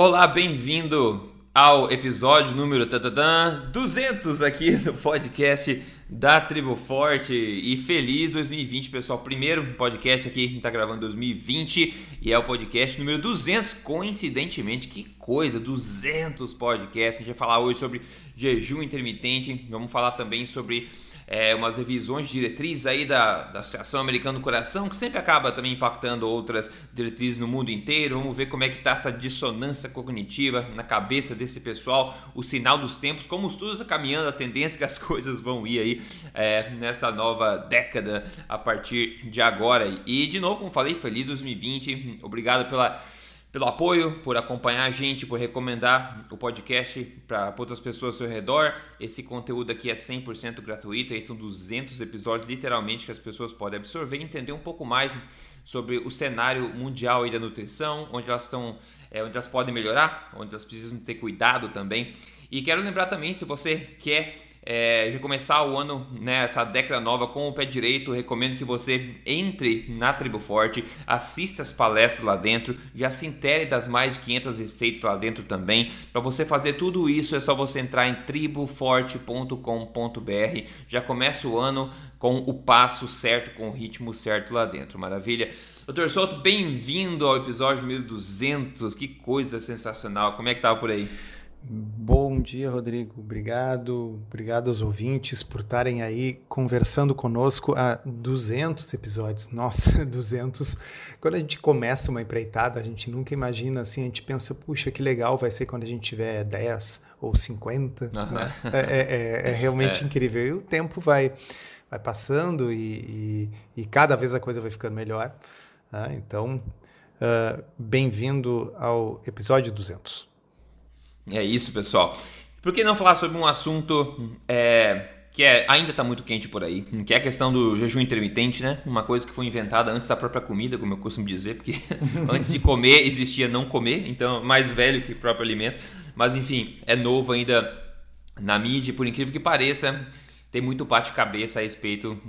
Olá, bem-vindo ao episódio número 200 aqui do podcast da Tribo Forte e feliz 2020, pessoal. Primeiro podcast aqui, está gravando 2020 e é o podcast número 200. Coincidentemente, que coisa, 200 podcasts. A gente vai falar hoje sobre jejum intermitente, vamos falar também sobre é, umas revisões de diretrizes aí da, da Associação Americana do Coração, que sempre acaba também impactando outras diretrizes no mundo inteiro. Vamos ver como é que está essa dissonância cognitiva na cabeça desse pessoal, o sinal dos tempos, como os estudos estão caminhando, a tendência que as coisas vão ir aí é, nessa nova década a partir de agora. E de novo, como falei, feliz 2020, obrigado pela pelo apoio, por acompanhar a gente, por recomendar o podcast para outras pessoas ao seu redor. Esse conteúdo aqui é 100% gratuito, aí são 200 episódios literalmente que as pessoas podem absorver e entender um pouco mais sobre o cenário mundial da nutrição, onde elas estão, é, onde elas podem melhorar, onde elas precisam ter cuidado também. E quero lembrar também, se você quer é, já começar o ano, né, essa década nova com o pé direito, recomendo que você entre na Tribo Forte, assista as palestras lá dentro, já se intere das mais de 500 receitas lá dentro também. Para você fazer tudo isso é só você entrar em triboforte.com.br. Já começa o ano com o passo certo, com o ritmo certo lá dentro. Maravilha? Doutor Souto, bem-vindo ao episódio 1200. Que coisa sensacional. Como é que tava por aí? Bom dia, Rodrigo. Obrigado. Obrigado aos ouvintes por estarem aí conversando conosco há 200 episódios. Nossa, 200. Quando a gente começa uma empreitada, a gente nunca imagina assim, a gente pensa, puxa, que legal vai ser quando a gente tiver 10 ou 50. Uhum. Né? É, é, é, realmente é. incrível. E o tempo vai, vai passando e, e, e cada vez a coisa vai ficando melhor. Né? Então, uh, bem-vindo ao episódio 200. É isso, pessoal. Por que não falar sobre um assunto é, que é, ainda está muito quente por aí, que é a questão do jejum intermitente, né? Uma coisa que foi inventada antes da própria comida, como eu costumo dizer, porque antes de comer existia não comer, então mais velho que o próprio alimento. Mas enfim, é novo ainda na mídia, por incrível que pareça, tem muito bate-cabeça a respeito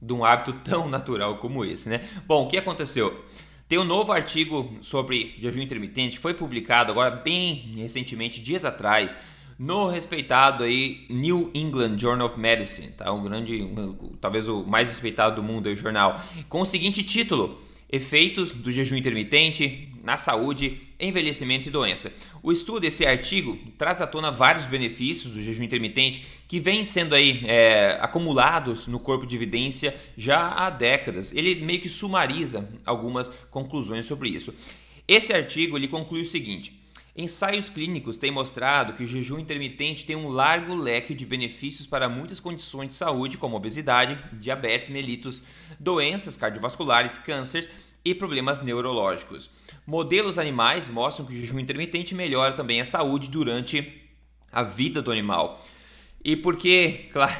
de um hábito tão natural como esse, né? Bom, o que aconteceu? Tem um novo artigo sobre jejum intermitente foi publicado agora bem recentemente, dias atrás, no respeitado aí New England Journal of Medicine, tá? Um grande, um, talvez o mais respeitado do mundo aí, o jornal, com o seguinte título: Efeitos do jejum intermitente na saúde, envelhecimento e doença. O estudo, esse artigo, traz à tona vários benefícios do jejum intermitente que vêm sendo aí é, acumulados no corpo de evidência já há décadas. Ele meio que sumariza algumas conclusões sobre isso. Esse artigo ele conclui o seguinte: Ensaios clínicos têm mostrado que o jejum intermitente tem um largo leque de benefícios para muitas condições de saúde, como obesidade, diabetes mellitus, doenças cardiovasculares, cânceres e problemas neurológicos. Modelos animais mostram que o jejum intermitente melhora também a saúde durante a vida do animal. E porque, claro,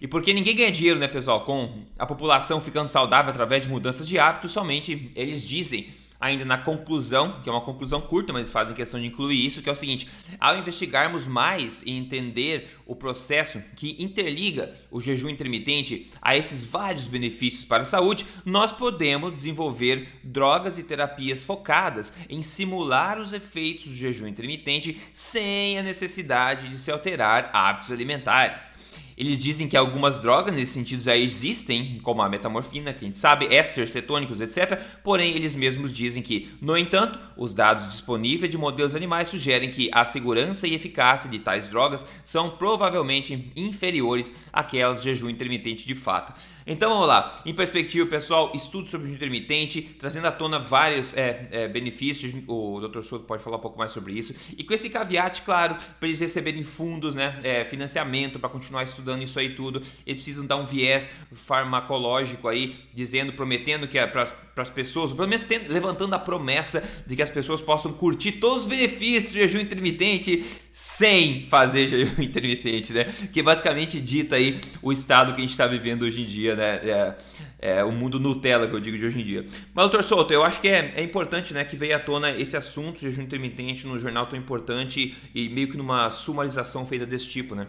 e porque ninguém ganha dinheiro, né, pessoal, com a população ficando saudável através de mudanças de hábitos, somente eles dizem ainda na conclusão, que é uma conclusão curta, mas fazem questão de incluir isso, que é o seguinte: ao investigarmos mais e entender o processo que interliga o jejum intermitente a esses vários benefícios para a saúde, nós podemos desenvolver drogas e terapias focadas em simular os efeitos do jejum intermitente sem a necessidade de se alterar hábitos alimentares. Eles dizem que algumas drogas nesse sentido já existem, como a metamorfina, que a gente sabe, ésteres cetônicos, etc. Porém, eles mesmos dizem que, no entanto, os dados disponíveis de modelos animais sugerem que a segurança e eficácia de tais drogas são provavelmente inferiores àquelas de jejum intermitente de fato. Então vamos lá, em perspectiva pessoal, estudo sobre o intermitente, trazendo à tona vários é, é, benefícios, o Dr. Souto pode falar um pouco mais sobre isso, e com esse caveat, claro, para eles receberem fundos, né, é, financiamento para continuar estudando isso aí tudo, eles precisam dar um viés farmacológico aí, dizendo, prometendo que é para as pessoas, pelo menos tendo, levantando a promessa de que as pessoas possam curtir todos os benefícios do jejum intermitente sem fazer jejum intermitente, né? Que basicamente dita aí o estado que a gente está vivendo hoje em dia, né? É, é, o mundo Nutella que eu digo de hoje em dia. Mas, doutor Souto, eu acho que é, é importante né, que veio à tona esse assunto, jejum intermitente, num jornal tão importante e meio que numa sumarização feita desse tipo, né?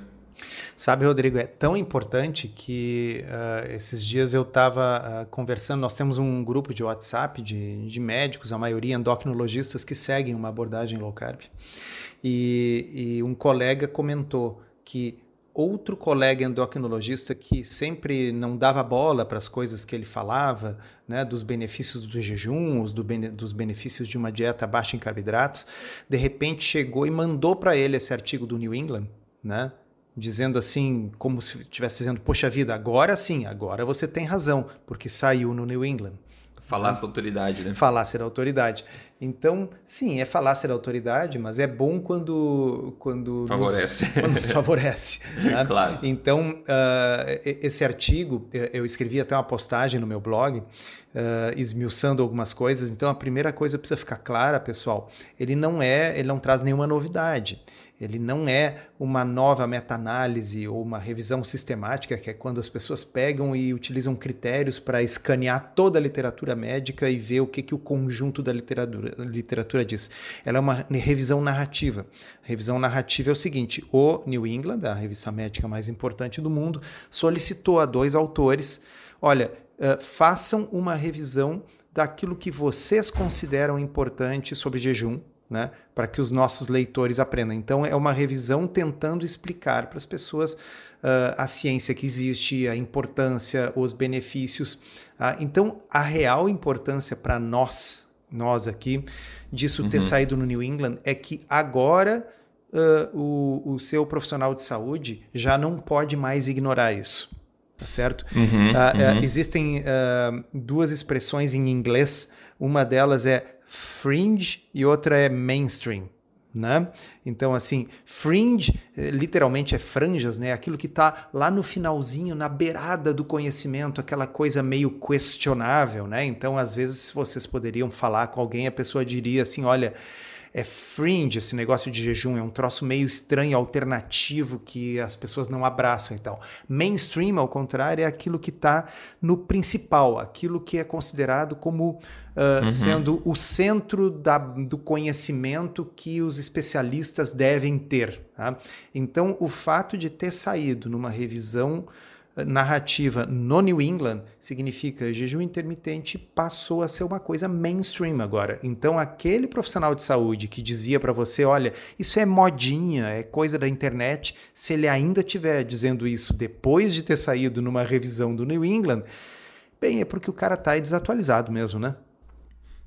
Sabe, Rodrigo, é tão importante que uh, esses dias eu estava uh, conversando. Nós temos um grupo de WhatsApp de, de médicos, a maioria endocrinologistas, que seguem uma abordagem low carb. E, e um colega comentou que outro colega endocrinologista que sempre não dava bola para as coisas que ele falava, né, dos benefícios do jejum, do bene, dos benefícios de uma dieta baixa em carboidratos, de repente chegou e mandou para ele esse artigo do New England, né, dizendo assim, como se estivesse dizendo, poxa vida, agora sim, agora você tem razão, porque saiu no New England. Falácia da autoridade, né? Falácia da autoridade. Então, sim, é falácia da autoridade, mas é bom quando. quando favorece. Nos, quando nos favorece. Né? claro. Então, uh, esse artigo, eu escrevi até uma postagem no meu blog, uh, esmiuçando algumas coisas. Então, a primeira coisa precisa ficar clara, pessoal: ele não é, ele não traz nenhuma novidade. Ele não é uma nova meta-análise ou uma revisão sistemática, que é quando as pessoas pegam e utilizam critérios para escanear toda a literatura médica e ver o que, que o conjunto da literatura, literatura diz. Ela é uma revisão narrativa. A revisão narrativa é o seguinte: o New England, a revista médica mais importante do mundo, solicitou a dois autores: olha, uh, façam uma revisão daquilo que vocês consideram importante sobre jejum né, para que os nossos leitores aprendam. Então, é uma revisão tentando explicar para as pessoas uh, a ciência que existe, a importância, os benefícios. Uh, então, a real importância para nós, nós aqui, disso uhum. ter saído no New England é que agora uh, o, o seu profissional de saúde já não pode mais ignorar isso. Tá certo? Uhum, uhum. existem duas expressões em inglês. Uma delas é fringe e outra é mainstream. Né? Então, assim, fringe eh, literalmente é franjas, né? Aquilo que está lá no finalzinho, na beirada do conhecimento, aquela coisa meio questionável, né? Então, às vezes, vocês poderiam falar com alguém, a pessoa diria assim: olha, é fringe esse negócio de jejum, é um troço meio estranho, alternativo, que as pessoas não abraçam e tal. Mainstream, ao contrário, é aquilo que está no principal, aquilo que é considerado como uh, uhum. sendo o centro da, do conhecimento que os especialistas devem ter. Tá? Então, o fato de ter saído numa revisão narrativa no New England significa jejum intermitente passou a ser uma coisa mainstream agora. Então, aquele profissional de saúde que dizia para você, olha, isso é modinha, é coisa da internet, se ele ainda estiver dizendo isso depois de ter saído numa revisão do New England, bem, é porque o cara está desatualizado mesmo, né?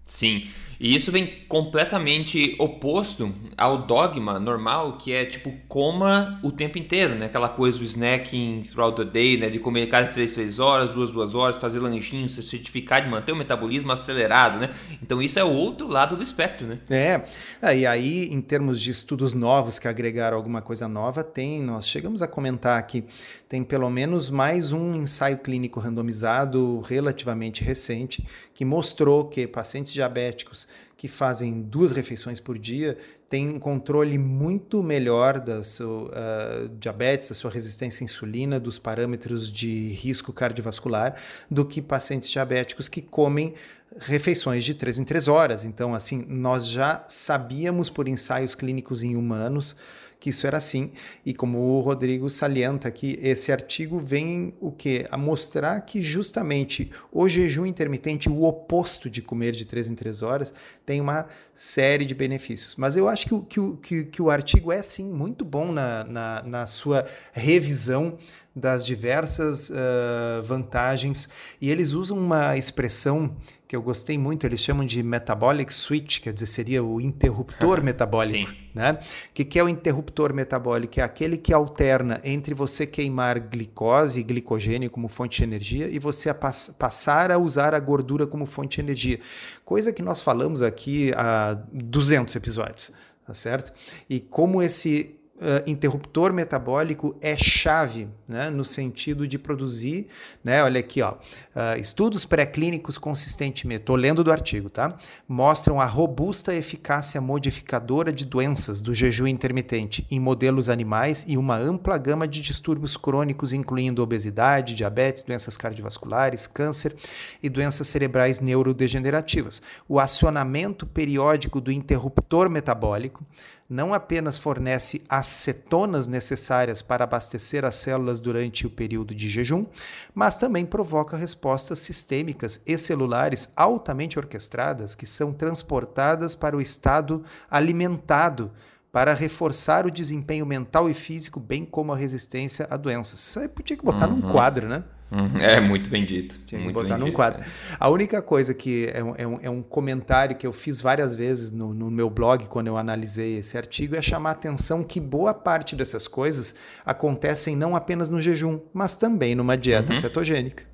Sim, e isso vem completamente oposto ao dogma normal, que é tipo, coma o tempo inteiro, né? Aquela coisa do snacking throughout the day, né? De comer cada 3, 3 horas, 2, 2 horas, fazer lanchinho, se certificar de manter o metabolismo acelerado, né? Então isso é o outro lado do espectro, né? É, é e aí em termos de estudos novos que agregaram alguma coisa nova, tem, nós chegamos a comentar aqui, tem pelo menos mais um ensaio clínico randomizado relativamente recente que mostrou que pacientes diabéticos que fazem duas refeições por dia têm um controle muito melhor da sua uh, diabetes, da sua resistência à insulina, dos parâmetros de risco cardiovascular, do que pacientes diabéticos que comem refeições de três em três horas. Então, assim, nós já sabíamos por ensaios clínicos em humanos que isso era assim. E como o Rodrigo salienta aqui, esse artigo vem o que? A mostrar que justamente o jejum intermitente, o oposto de comer de 3 em 3 horas, tem uma série de benefícios. Mas eu acho que o, que o, que, que o artigo é sim muito bom na, na, na sua revisão das diversas uh, vantagens e eles usam uma expressão que eu gostei muito, eles chamam de metabolic switch, quer dizer, seria o interruptor metabólico. Sim. Né? O que, que é o interruptor metabólico? É aquele que alterna entre você queimar glicose e glicogênio como fonte de energia e você a pass passar a usar a gordura como fonte de energia. Coisa que nós falamos aqui há 200 episódios, tá certo? E como esse uh, interruptor metabólico é chave né, no sentido de produzir, né, olha aqui, ó, uh, estudos pré-clínicos consistentemente, estou lendo do artigo, tá? Mostram a robusta eficácia modificadora de doenças do jejum intermitente em modelos animais e uma ampla gama de distúrbios crônicos, incluindo obesidade, diabetes, doenças cardiovasculares, câncer e doenças cerebrais neurodegenerativas. O acionamento periódico do interruptor metabólico não apenas fornece as cetonas necessárias para abastecer as células durante o período de jejum, mas também provoca respostas sistêmicas e celulares altamente orquestradas que são transportadas para o estado alimentado para reforçar o desempenho mental e físico, bem como a resistência a doenças. Isso aí podia botar uhum. num quadro, né? Uhum. É muito bem dito. Tinha que botar num quadro. É. A única coisa que é um, é, um, é um, comentário que eu fiz várias vezes no, no, meu blog quando eu analisei esse artigo é chamar a atenção que boa parte dessas coisas acontecem não apenas no jejum, mas também numa dieta uhum. cetogênica.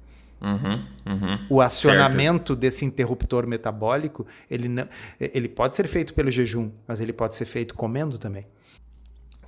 Uhum, uhum, o acionamento certo. desse interruptor metabólico, ele, não, ele pode ser feito pelo jejum, mas ele pode ser feito comendo também.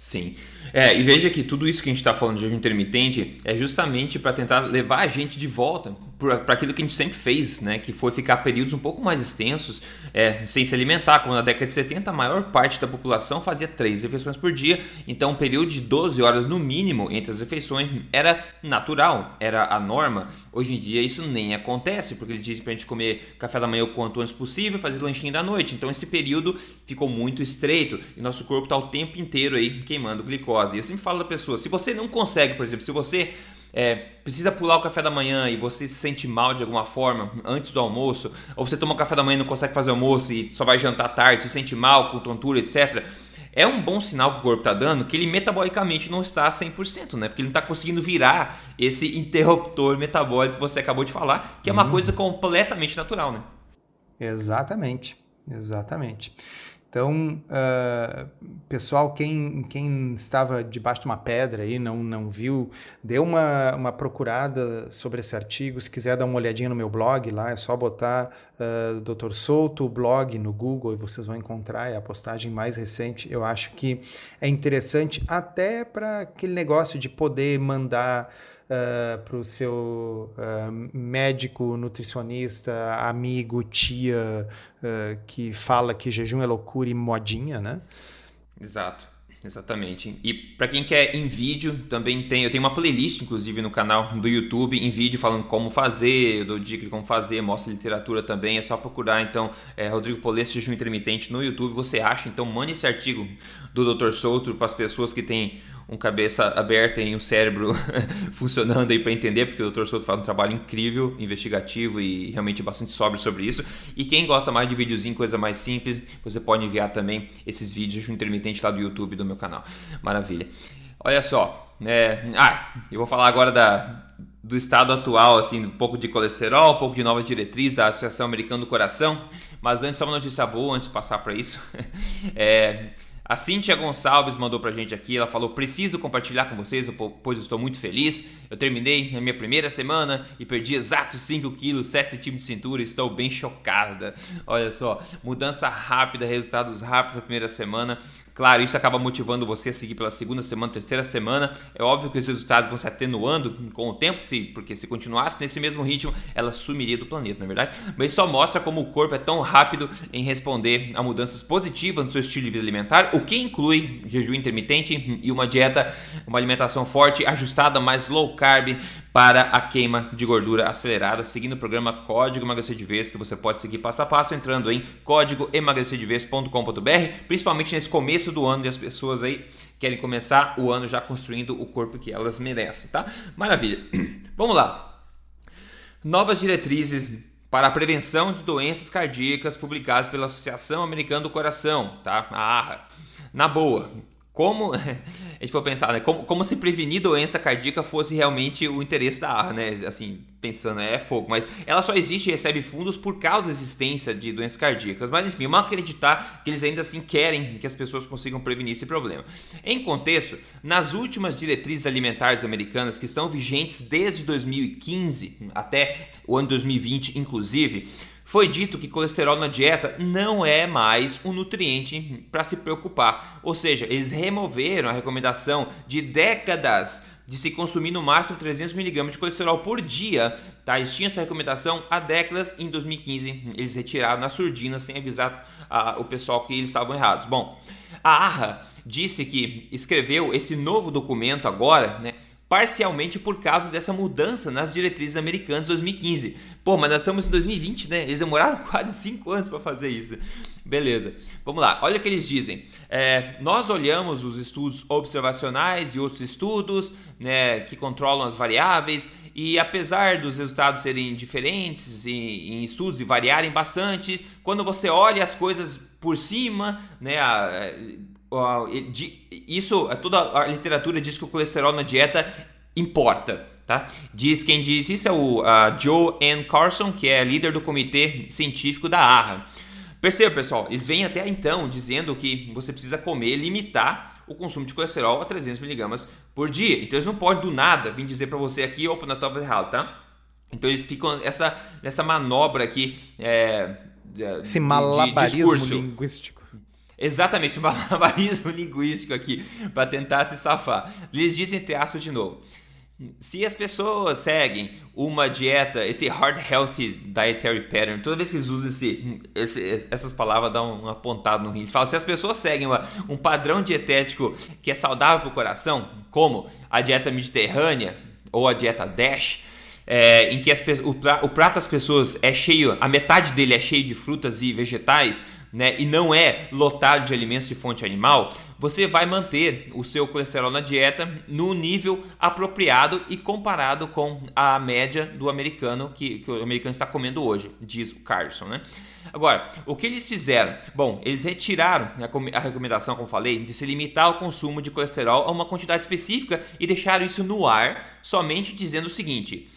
Sim. É, e veja que tudo isso que a gente está falando de jejum intermitente é justamente para tentar levar a gente de volta para aquilo que a gente sempre fez, né? Que foi ficar períodos um pouco mais extensos é, sem se alimentar. Como na década de 70, a maior parte da população fazia três refeições por dia. Então, um período de 12 horas no mínimo entre as refeições era natural, era a norma. Hoje em dia, isso nem acontece, porque ele diz para a gente comer café da manhã o quanto antes possível, fazer lanchinho da noite. Então, esse período ficou muito estreito e nosso corpo está o tempo inteiro aí queimando glicose. E eu sempre falo da pessoa: se você não consegue, por exemplo, se você é, precisa pular o café da manhã e você se sente mal de alguma forma antes do almoço, ou você toma o café da manhã e não consegue fazer almoço e só vai jantar tarde, se sente mal com tontura, etc. É um bom sinal que o corpo está dando que ele metabolicamente não está a 100%, né? Porque ele não está conseguindo virar esse interruptor metabólico que você acabou de falar, que é uma hum. coisa completamente natural, né? Exatamente, exatamente. Então, uh, pessoal, quem, quem estava debaixo de uma pedra aí, não, não viu, dê uma, uma procurada sobre esse artigo. Se quiser dar uma olhadinha no meu blog lá, é só botar uh, Dr. Souto blog no Google e vocês vão encontrar. É a postagem mais recente. Eu acho que é interessante até para aquele negócio de poder mandar uh, eh, para o seu uh, médico, nutricionista, amigo, tia, uh, que fala que jejum é loucura e modinha, né? Exato. Exatamente. E para quem quer em vídeo, também tem, eu tenho uma playlist inclusive no canal do YouTube em vídeo falando como fazer, eu dou dica de como fazer, mostra literatura também, é só procurar então é, Rodrigo Polesse Jejum Intermitente no YouTube, você acha, então mande esse artigo do Dr. Souto para as pessoas que têm um cabeça aberta e um cérebro funcionando aí para entender, porque o Dr. Souto faz um trabalho incrível, investigativo e realmente bastante sóbrio sobre isso. E quem gosta mais de videozinho, coisa mais simples, você pode enviar também esses vídeos de intermitente lá do YouTube do meu canal. Maravilha. Olha só, né? Ah, eu vou falar agora da do estado atual, assim, um pouco de colesterol, um pouco de nova diretriz da Associação Americana do Coração. Mas antes, só uma notícia boa, antes de passar para isso. é, a Cíntia Gonçalves mandou pra gente aqui, ela falou: preciso compartilhar com vocês, pois estou muito feliz. Eu terminei a minha primeira semana e perdi exatos 5 quilos, 7 centímetros de cintura, estou bem chocada. Olha só, mudança rápida, resultados rápidos na primeira semana. Claro, isso acaba motivando você a seguir pela segunda semana, terceira semana. É óbvio que os resultados vão se atenuando com o tempo, porque se continuasse nesse mesmo ritmo, ela sumiria do planeta, na é verdade. Mas só mostra como o corpo é tão rápido em responder a mudanças positivas no seu estilo de vida alimentar, o que inclui jejum intermitente e uma dieta, uma alimentação forte, ajustada, mais low carb, para a queima de gordura acelerada, seguindo o programa Código Emagrecer de Vez, que você pode seguir passo a passo entrando em códigoemagrecerdevez.com.br, principalmente nesse começo do ano e as pessoas aí querem começar o ano já construindo o corpo que elas merecem, tá? Maravilha. Vamos lá. Novas diretrizes para a prevenção de doenças cardíacas publicadas pela Associação Americana do Coração, tá? A ARRA. Na boa, como a gente for pensar, né? Como, como se prevenir doença cardíaca fosse realmente o interesse da ARRA, né? Assim, pensando, é fogo. Mas ela só existe e recebe fundos por causa da existência de doenças cardíacas. Mas enfim, vamos acreditar que eles ainda assim querem que as pessoas consigam prevenir esse problema. Em contexto, nas últimas diretrizes alimentares americanas que estão vigentes desde 2015 até o ano 2020, inclusive foi dito que colesterol na dieta não é mais um nutriente para se preocupar. Ou seja, eles removeram a recomendação de décadas de se consumir no máximo 300mg de colesterol por dia. Tá? Eles tinham essa recomendação há décadas em 2015 eles retiraram na surdina sem avisar a, o pessoal que eles estavam errados. Bom, a ARRA disse que escreveu esse novo documento agora, né, parcialmente por causa dessa mudança nas diretrizes americanas de 2015. Pô, mas nós estamos em 2020, né? Eles demoraram quase 5 anos para fazer isso. Beleza, vamos lá. Olha o que eles dizem. É, nós olhamos os estudos observacionais e outros estudos né, que controlam as variáveis e apesar dos resultados serem diferentes em, em estudos e variarem bastante, quando você olha as coisas por cima, né, a, isso toda a literatura diz que o colesterol na dieta importa. Tá? Diz quem diz isso é o Joe N. Carson, que é líder do comitê científico da ARRA. Perceba, pessoal, eles vêm até então dizendo que você precisa comer, limitar o consumo de colesterol a 300 miligramas por dia. Então eles não podem do nada vir dizer para você aqui, opa, na tua errado, tá? Então eles ficam nessa, nessa manobra aqui. É, Esse malabarismo linguístico. Exatamente, malabarismo linguístico aqui, para tentar se safar. Eles dizem, entre aspas, de novo. Se as pessoas seguem uma dieta, esse hard healthy dietary pattern, toda vez que eles usam esse, esse essas palavras dão um apontado no rim. Eles falam, se as pessoas seguem uma, um padrão dietético que é saudável para o coração, como a dieta mediterrânea ou a dieta DASH, é, em que as, o, o prato das pessoas é cheio, a metade dele é cheio de frutas e vegetais, né, e não é lotado de alimentos de fonte animal, você vai manter o seu colesterol na dieta no nível apropriado e comparado com a média do americano que, que o americano está comendo hoje, diz o Carson. Né? Agora, o que eles fizeram? Bom, eles retiraram a recomendação, como falei, de se limitar o consumo de colesterol a uma quantidade específica e deixaram isso no ar, somente dizendo o seguinte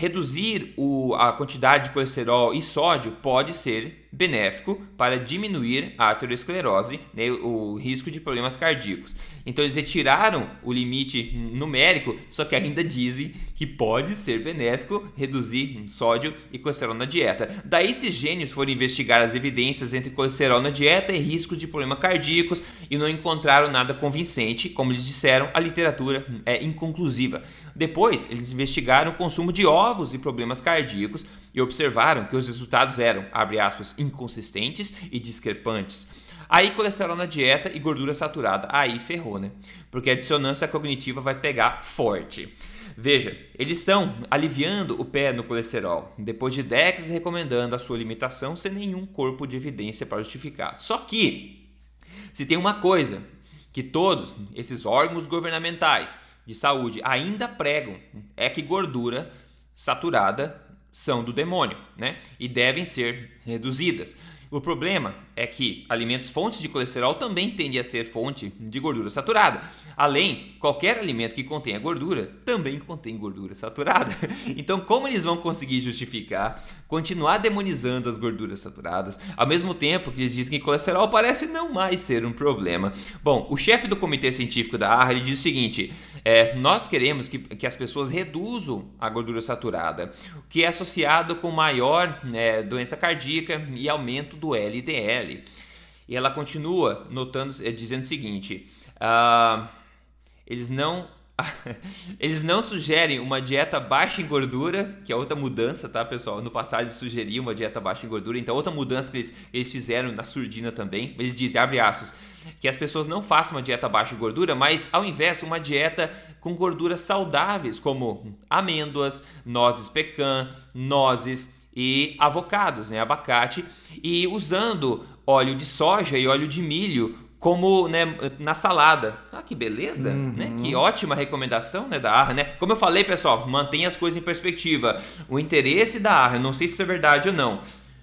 reduzir o, a quantidade de colesterol e sódio pode ser benéfico para diminuir a aterosclerose, né, o risco de problemas cardíacos. Então eles retiraram o limite numérico, só que ainda dizem que pode ser benéfico reduzir sódio e colesterol na dieta. Daí esses gênios foram investigar as evidências entre colesterol na dieta e risco de problemas cardíacos e não encontraram nada convincente, como eles disseram, a literatura é inconclusiva. Depois, eles investigaram o consumo de ovos e problemas cardíacos e observaram que os resultados eram, aspas, inconsistentes e discrepantes. Aí colesterol na dieta e gordura saturada, aí ferrou, né? Porque a dissonância cognitiva vai pegar forte. Veja, eles estão aliviando o pé no colesterol, depois de décadas recomendando a sua limitação sem nenhum corpo de evidência para justificar. Só que, se tem uma coisa que todos esses órgãos governamentais de saúde ainda pregam, é que gordura saturada são do demônio, né? E devem ser reduzidas. O problema é que alimentos fontes de colesterol também tendem a ser fonte de gordura saturada. Além, qualquer alimento que contenha gordura também contém gordura saturada. Então, como eles vão conseguir justificar continuar demonizando as gorduras saturadas, ao mesmo tempo que eles dizem que colesterol parece não mais ser um problema? Bom, o chefe do comitê científico da ARRA diz o seguinte: é, nós queremos que, que as pessoas reduzam a gordura saturada, que é associado com maior né, doença cardíaca e aumento do LDL. E ela continua notando, é, dizendo o seguinte: uh, eles não eles não sugerem uma dieta baixa em gordura, que é outra mudança, tá, pessoal? No passado eles sugeriam uma dieta baixa em gordura, então outra mudança que eles, eles fizeram na surdina também. Eles dizem, abre aspas, que as pessoas não façam uma dieta baixa em gordura, mas ao invés uma dieta com gorduras saudáveis, como amêndoas, nozes pecan, nozes e avocados, né, abacate, e usando óleo de soja e óleo de milho como né, na salada. Ah, que beleza, uhum. né? Que ótima recomendação né, da Arra, né? Como eu falei, pessoal, mantenha as coisas em perspectiva. O interesse da Arra, não sei se isso é verdade ou não,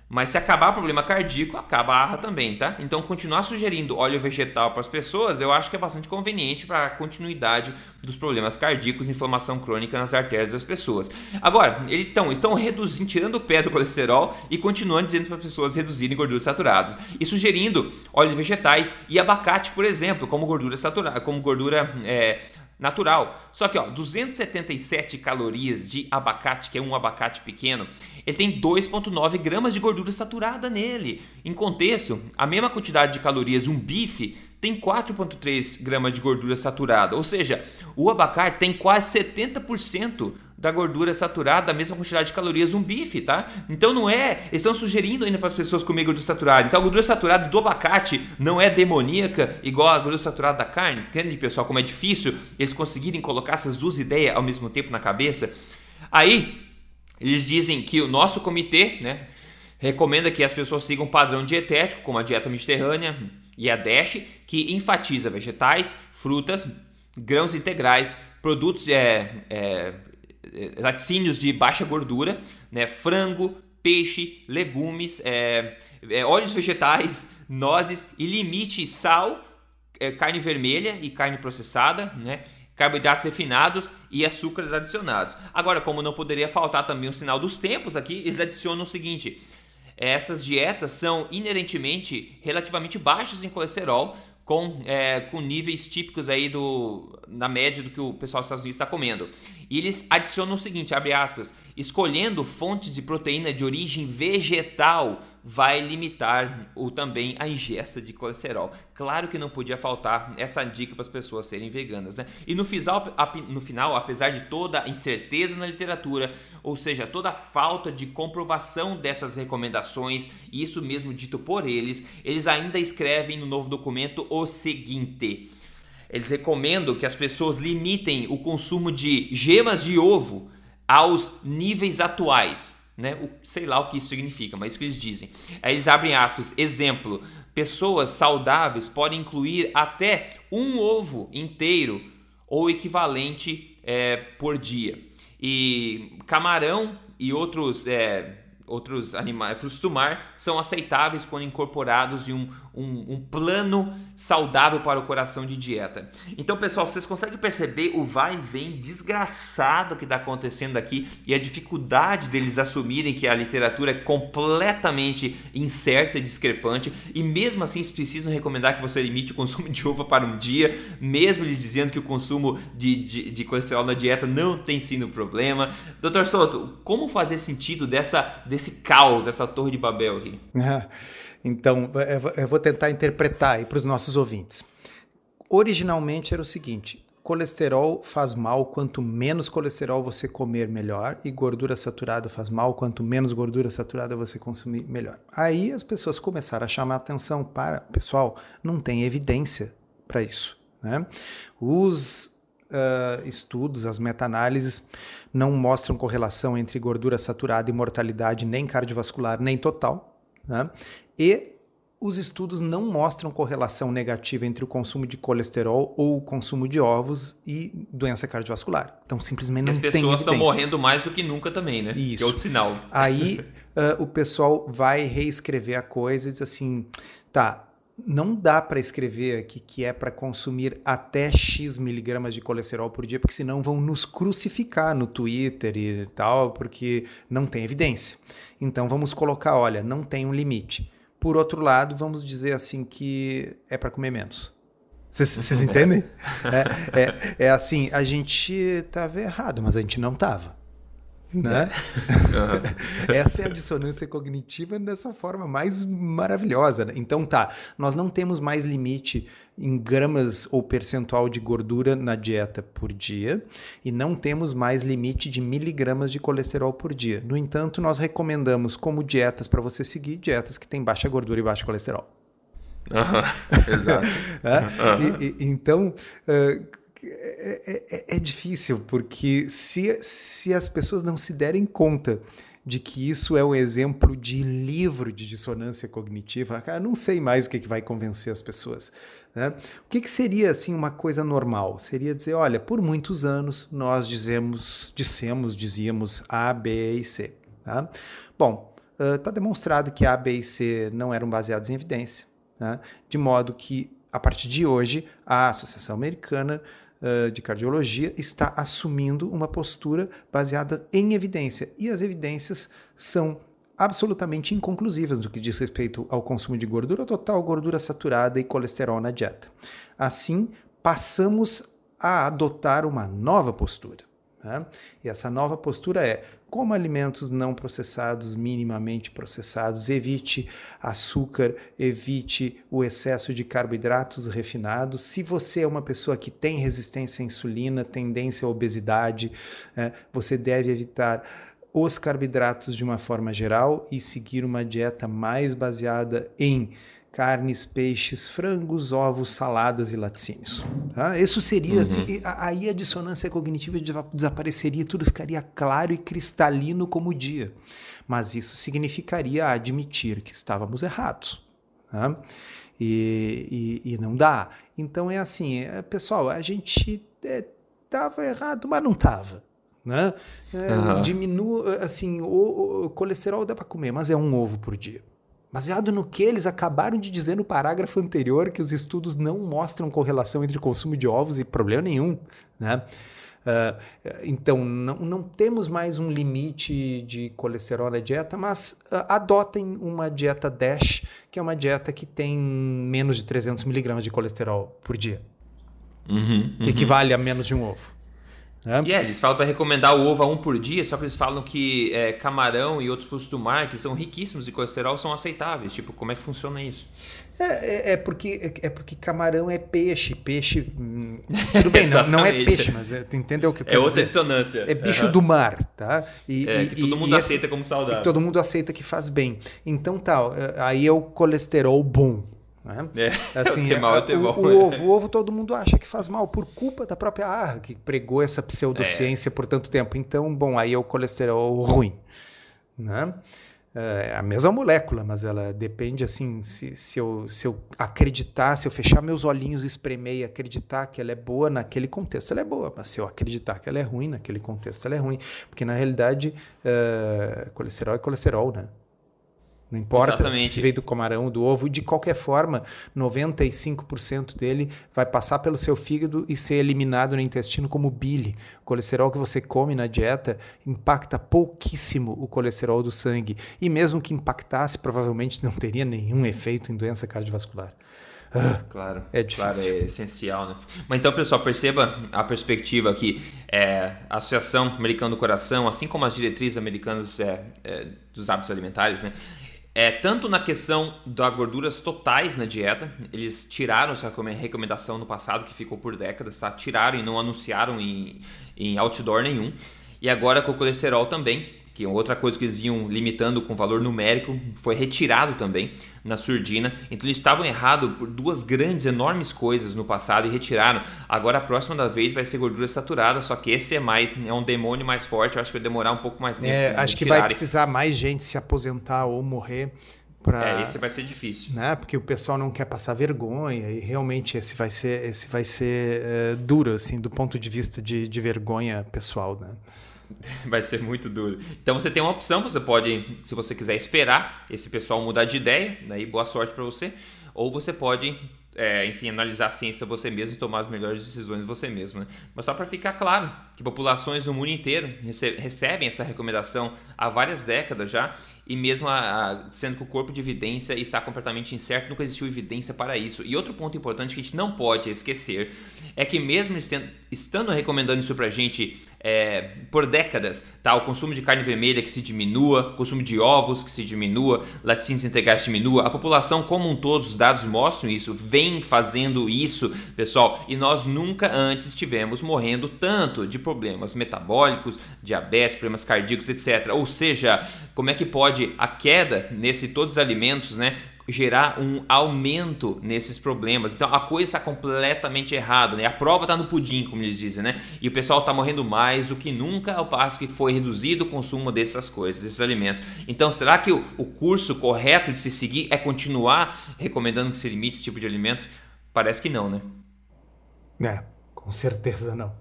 mas se acabar o problema cardíaco, acaba a arra também, tá? Então, continuar sugerindo óleo vegetal para as pessoas, eu acho que é bastante conveniente para a continuidade dos problemas cardíacos inflamação crônica nas artérias das pessoas. Agora, eles estão, estão reduzindo, tirando o pé do colesterol e continuando dizendo para as pessoas reduzirem gorduras saturadas e sugerindo óleos vegetais e abacate, por exemplo, como gordura saturada, como gordura é, natural. Só que, ó, 277 calorias de abacate, que é um abacate pequeno, ele tem 2,9 gramas de gordura saturada nele. Em contexto, a mesma quantidade de calorias de um bife tem 4,3 gramas de gordura saturada. Ou seja, o abacate tem quase 70% da gordura saturada, da mesma quantidade de calorias um bife, tá? Então não é, eles estão sugerindo ainda para as pessoas comer gordura saturada. Então a gordura saturada do abacate não é demoníaca igual a gordura saturada da carne. Entende, pessoal, como é difícil eles conseguirem colocar essas duas ideias ao mesmo tempo na cabeça? Aí, eles dizem que o nosso comitê, né, recomenda que as pessoas sigam um padrão dietético, como a dieta mediterrânea e a DASH, que enfatiza vegetais, frutas, grãos integrais, produtos é, é, é, laticínios de baixa gordura, né, frango, peixe, legumes, é, é, óleos vegetais, nozes e limite sal, é, carne vermelha e carne processada, né, carboidratos refinados e açúcares adicionados. Agora, como não poderia faltar também o sinal dos tempos aqui, eles adicionam o seguinte: essas dietas são inerentemente relativamente baixas em colesterol, com, é, com níveis típicos aí do, na média do que o pessoal dos Estados Unidos está comendo. E eles adicionam o seguinte, abre aspas, escolhendo fontes de proteína de origem vegetal vai limitar ou também a ingesta de colesterol. Claro que não podia faltar essa dica para as pessoas serem veganas. Né? E no final, no final, apesar de toda a incerteza na literatura, ou seja, toda a falta de comprovação dessas recomendações, isso mesmo dito por eles, eles ainda escrevem no novo documento o seguinte. Eles recomendam que as pessoas limitem o consumo de gemas de ovo aos níveis atuais, né? O, sei lá o que isso significa, mas é isso que eles dizem. Aí eles abrem aspas, exemplo, pessoas saudáveis podem incluir até um ovo inteiro ou equivalente é, por dia. E camarão e outros é, outros animais, frutos do mar, são aceitáveis quando incorporados em um, um, um, plano saudável para o coração de dieta. Então, pessoal, vocês conseguem perceber o vai e vem desgraçado que está acontecendo aqui e a dificuldade deles assumirem que a literatura é completamente incerta e discrepante e mesmo assim eles precisam recomendar que você limite o consumo de uva para um dia, mesmo eles dizendo que o consumo de, de, de colesterol na dieta não tem sido um problema. Doutor Soto, como fazer sentido dessa desse caos, dessa torre de Babel aqui. Então, eu vou tentar interpretar aí para os nossos ouvintes. Originalmente era o seguinte: colesterol faz mal, quanto menos colesterol você comer, melhor, e gordura saturada faz mal, quanto menos gordura saturada você consumir, melhor. Aí as pessoas começaram a chamar atenção para, pessoal, não tem evidência para isso. Né? Os uh, estudos, as meta-análises, não mostram correlação entre gordura saturada e mortalidade nem cardiovascular, nem total. Né? E os estudos não mostram correlação negativa entre o consumo de colesterol ou o consumo de ovos e doença cardiovascular. Então, simplesmente não tem As pessoas estão morrendo mais do que nunca também, né? Isso. Que é outro sinal. Aí uh, o pessoal vai reescrever a coisa e diz assim, tá, não dá para escrever aqui que é para consumir até X miligramas de colesterol por dia, porque senão vão nos crucificar no Twitter e tal, porque não tem evidência. Então vamos colocar, olha, não tem um limite. Por outro lado, vamos dizer assim que é para comer menos. Vocês entendem? É, é, é, assim, a gente estava errado, mas a gente não estava. Né? Uhum. Essa é a dissonância cognitiva dessa forma mais maravilhosa. Né? Então tá, nós não temos mais limite em gramas ou percentual de gordura na dieta por dia e não temos mais limite de miligramas de colesterol por dia. No entanto, nós recomendamos como dietas para você seguir dietas que têm baixa gordura e baixo colesterol. Uhum. Exato. é? e, e, então, uh, é, é, é, é, difícil, porque se, se as pessoas não se derem conta de que isso é um exemplo de livro de dissonância cognitiva, não sei mais o que, que vai convencer as pessoas. Né? O que, que seria assim uma coisa normal? Seria dizer, olha, por muitos anos nós dizemos, dissemos, dizíamos A, B e C. Tá? Bom, está uh, demonstrado que A, B e C não eram baseados em evidência, né? de modo que a partir de hoje a Associação Americana de cardiologia está assumindo uma postura baseada em evidência. E as evidências são absolutamente inconclusivas no que diz respeito ao consumo de gordura total, gordura saturada e colesterol na dieta. Assim, passamos a adotar uma nova postura. Né? E essa nova postura é Coma alimentos não processados, minimamente processados. Evite açúcar, evite o excesso de carboidratos refinados. Se você é uma pessoa que tem resistência à insulina, tendência à obesidade, é, você deve evitar os carboidratos de uma forma geral e seguir uma dieta mais baseada em carnes, peixes, frangos, ovos, saladas e laticínios. Tá? Isso seria, uhum. assim, aí a dissonância cognitiva desapareceria, tudo ficaria claro e cristalino como o dia. Mas isso significaria admitir que estávamos errados. Tá? E, e, e, não dá. Então é assim, é, pessoal, a gente estava é, errado, mas não estava. Né? É, uhum. Diminua, assim, o, o colesterol dá para comer, mas é um ovo por dia. Baseado no que eles acabaram de dizer no parágrafo anterior, que os estudos não mostram correlação entre consumo de ovos e problema nenhum. Né? Uh, então, não, não, temos mais um limite de colesterol na dieta, mas uh, adotem uma dieta DASH, que é uma dieta que tem menos de 300 miligramas de colesterol por dia, uhum, uhum. que equivale a menos de um ovo. É. E é, eles falam para recomendar o ovo a um por dia, só que eles falam que é, camarão e outros frutos do mar, que são riquíssimos de colesterol, são aceitáveis. Tipo, como é que funciona isso? É, é, é porque, é, é porque camarão é peixe. Peixe. Hum, tudo bem, não, não é peixe, mas é, entendeu o que eu quero É outra dizer? dissonância. É bicho uhum. do mar, tá? E, é, e, que todo mundo aceita esse, como saudável. todo mundo aceita que faz bem. Então tá, aí é o colesterol bom. Né? É, assim, o, mal, é, o, o, ovo, o ovo todo mundo acha que faz mal por culpa da própria ARRA, que pregou essa pseudociência é. por tanto tempo. Então, bom, aí é o colesterol ruim. Né? É a mesma molécula, mas ela depende assim, se, se, eu, se eu acreditar, se eu fechar meus olhinhos e espremer e acreditar que ela é boa naquele contexto, ela é boa, mas se eu acreditar que ela é ruim naquele contexto, ela é ruim. Porque na realidade, uh, colesterol é colesterol, né? Não importa Exatamente. se veio do camarão, do ovo, de qualquer forma, 95% dele vai passar pelo seu fígado e ser eliminado no intestino como bile. O colesterol que você come na dieta impacta pouquíssimo o colesterol do sangue. E mesmo que impactasse, provavelmente não teria nenhum efeito em doença cardiovascular. Ah, claro, é difícil. Claro, é essencial, né? Mas então, pessoal, perceba a perspectiva aqui. É, a Associação Americana do Coração, assim como as diretrizes americanas é, é, dos hábitos alimentares, né? É, tanto na questão das gorduras totais na dieta, eles tiraram essa recomendação no passado, que ficou por décadas, tá? tiraram e não anunciaram em, em outdoor nenhum. E agora com o colesterol também, que é outra coisa que eles vinham limitando com valor numérico, foi retirado também na surdina. Então eles estavam errados por duas grandes, enormes coisas no passado e retiraram. Agora a próxima da vez vai ser gordura saturada, só que esse é mais, é um demônio mais forte, eu acho que vai demorar um pouco mais tempo. É, acho que vai precisar mais gente se aposentar ou morrer. Pra, é, esse vai ser difícil. Né? Porque o pessoal não quer passar vergonha e realmente esse vai ser, esse vai ser é, duro, assim, do ponto de vista de, de vergonha pessoal, né? Vai ser muito duro. Então você tem uma opção, você pode, se você quiser esperar esse pessoal mudar de ideia, daí boa sorte para você, ou você pode, é, enfim, analisar a ciência você mesmo e tomar as melhores decisões você mesmo. Né? Mas só para ficar claro que populações no mundo inteiro recebem essa recomendação há várias décadas já e mesmo a, a, sendo que o corpo de evidência está completamente incerto, nunca existiu evidência para isso. E outro ponto importante que a gente não pode esquecer é que mesmo estando recomendando isso para a gente é, por décadas, tá? o consumo de carne vermelha que se diminua, o consumo de ovos que se diminua, laticínios integrais diminua, a população como um todo, os dados mostram isso, vem fazendo isso, pessoal, e nós nunca antes tivemos morrendo tanto de problemas metabólicos, diabetes, problemas cardíacos, etc. Ou seja, como é que pode a queda nesse todos os alimentos, né? gerar um aumento nesses problemas. Então a coisa está completamente errada, né? A prova está no pudim, como eles dizem, né? E o pessoal está morrendo mais do que nunca ao passo que foi reduzido o consumo dessas coisas, desses alimentos. Então será que o, o curso correto de se seguir é continuar recomendando que se limite esse tipo de alimento? Parece que não, né? É, com certeza não.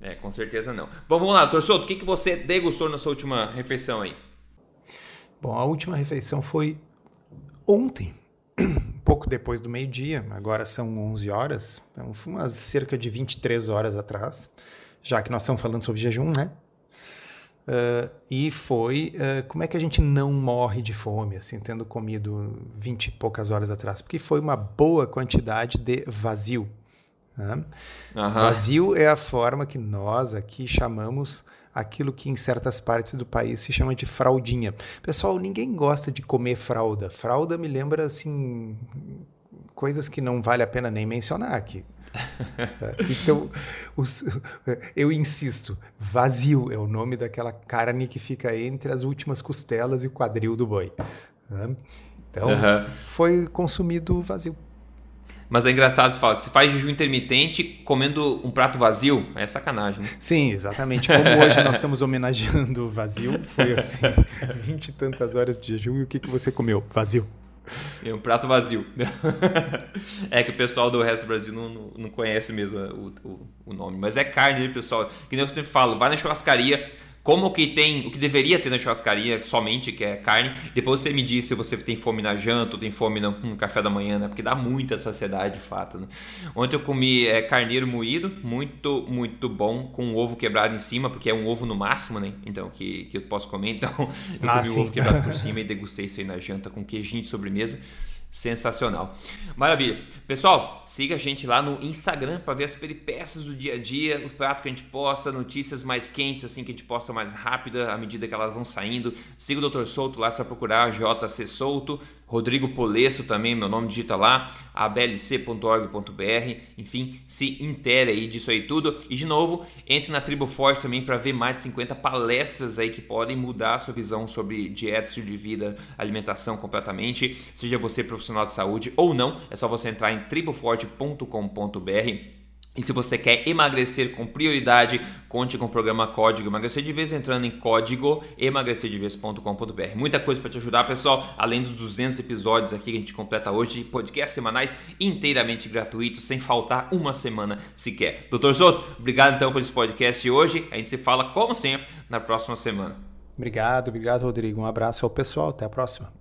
É, com certeza não. Bom, vamos lá, Torçoto, o que, que você degustou na sua última refeição aí? Bom, a última refeição foi ontem, pouco depois do meio-dia, agora são 11 horas, então foi umas cerca de 23 horas atrás, já que nós estamos falando sobre jejum, né? Uh, e foi uh, como é que a gente não morre de fome, assim, tendo comido 20 e poucas horas atrás? Porque foi uma boa quantidade de vazio. Né? Uhum. Vazio é a forma que nós aqui chamamos aquilo que em certas partes do país se chama de fraldinha. Pessoal, ninguém gosta de comer fralda. Fralda me lembra assim coisas que não vale a pena nem mencionar aqui. É, então, os, eu insisto, vazio é o nome daquela carne que fica entre as últimas costelas e o quadril do boi. Né? Então, uhum. foi consumido vazio. Mas é engraçado, você fala, você faz jejum intermitente comendo um prato vazio, é sacanagem. Né? Sim, exatamente. Como hoje nós estamos homenageando o vazio, foi assim, vinte e tantas horas de jejum e o que, que você comeu? Vazio. É um prato vazio. é que o pessoal do resto do Brasil não, não, não conhece mesmo o, o, o, nome. Mas é carne, né, pessoal? Que nem eu sempre falo, vai na churrascaria, como o que tem, o que deveria ter na churrascaria somente, que é carne. Depois você me diz se você tem fome na janta ou tem fome no, no café da manhã, né? Porque dá muita saciedade, de fato. Né? Ontem eu comi é, carneiro moído, muito, muito bom, com ovo quebrado em cima, porque é um ovo no máximo, né? Então, que, que eu posso comer. Então, eu ah, comi o ovo quebrado por cima e degustei isso aí na janta com queijinho de sobremesa. Sensacional. Maravilha. Pessoal, siga a gente lá no Instagram para ver as peripécias do dia a dia, o prato que a gente posta, notícias mais quentes, assim, que a gente posta mais rápida à medida que elas vão saindo. Siga o Dr. Souto lá, só procurar JC Souto. Rodrigo Polesso também, meu nome digita lá, ablc.org.br, enfim, se intere aí disso aí tudo. E de novo, entre na Tribo Forte também para ver mais de 50 palestras aí que podem mudar a sua visão sobre dieta, estilo de vida, alimentação completamente, seja você profissional de saúde ou não, é só você entrar em triboforte.com.br e se você quer emagrecer com prioridade, conte com o programa Código Emagrecer de Vez entrando em código emagrecerdevez.com.br. Muita coisa para te ajudar, pessoal, além dos 200 episódios aqui que a gente completa hoje, podcasts semanais inteiramente gratuitos, sem faltar uma semana sequer. Doutor Soto, obrigado então por esse podcast hoje. A gente se fala, como sempre, na próxima semana. Obrigado, obrigado, Rodrigo. Um abraço ao pessoal. Até a próxima.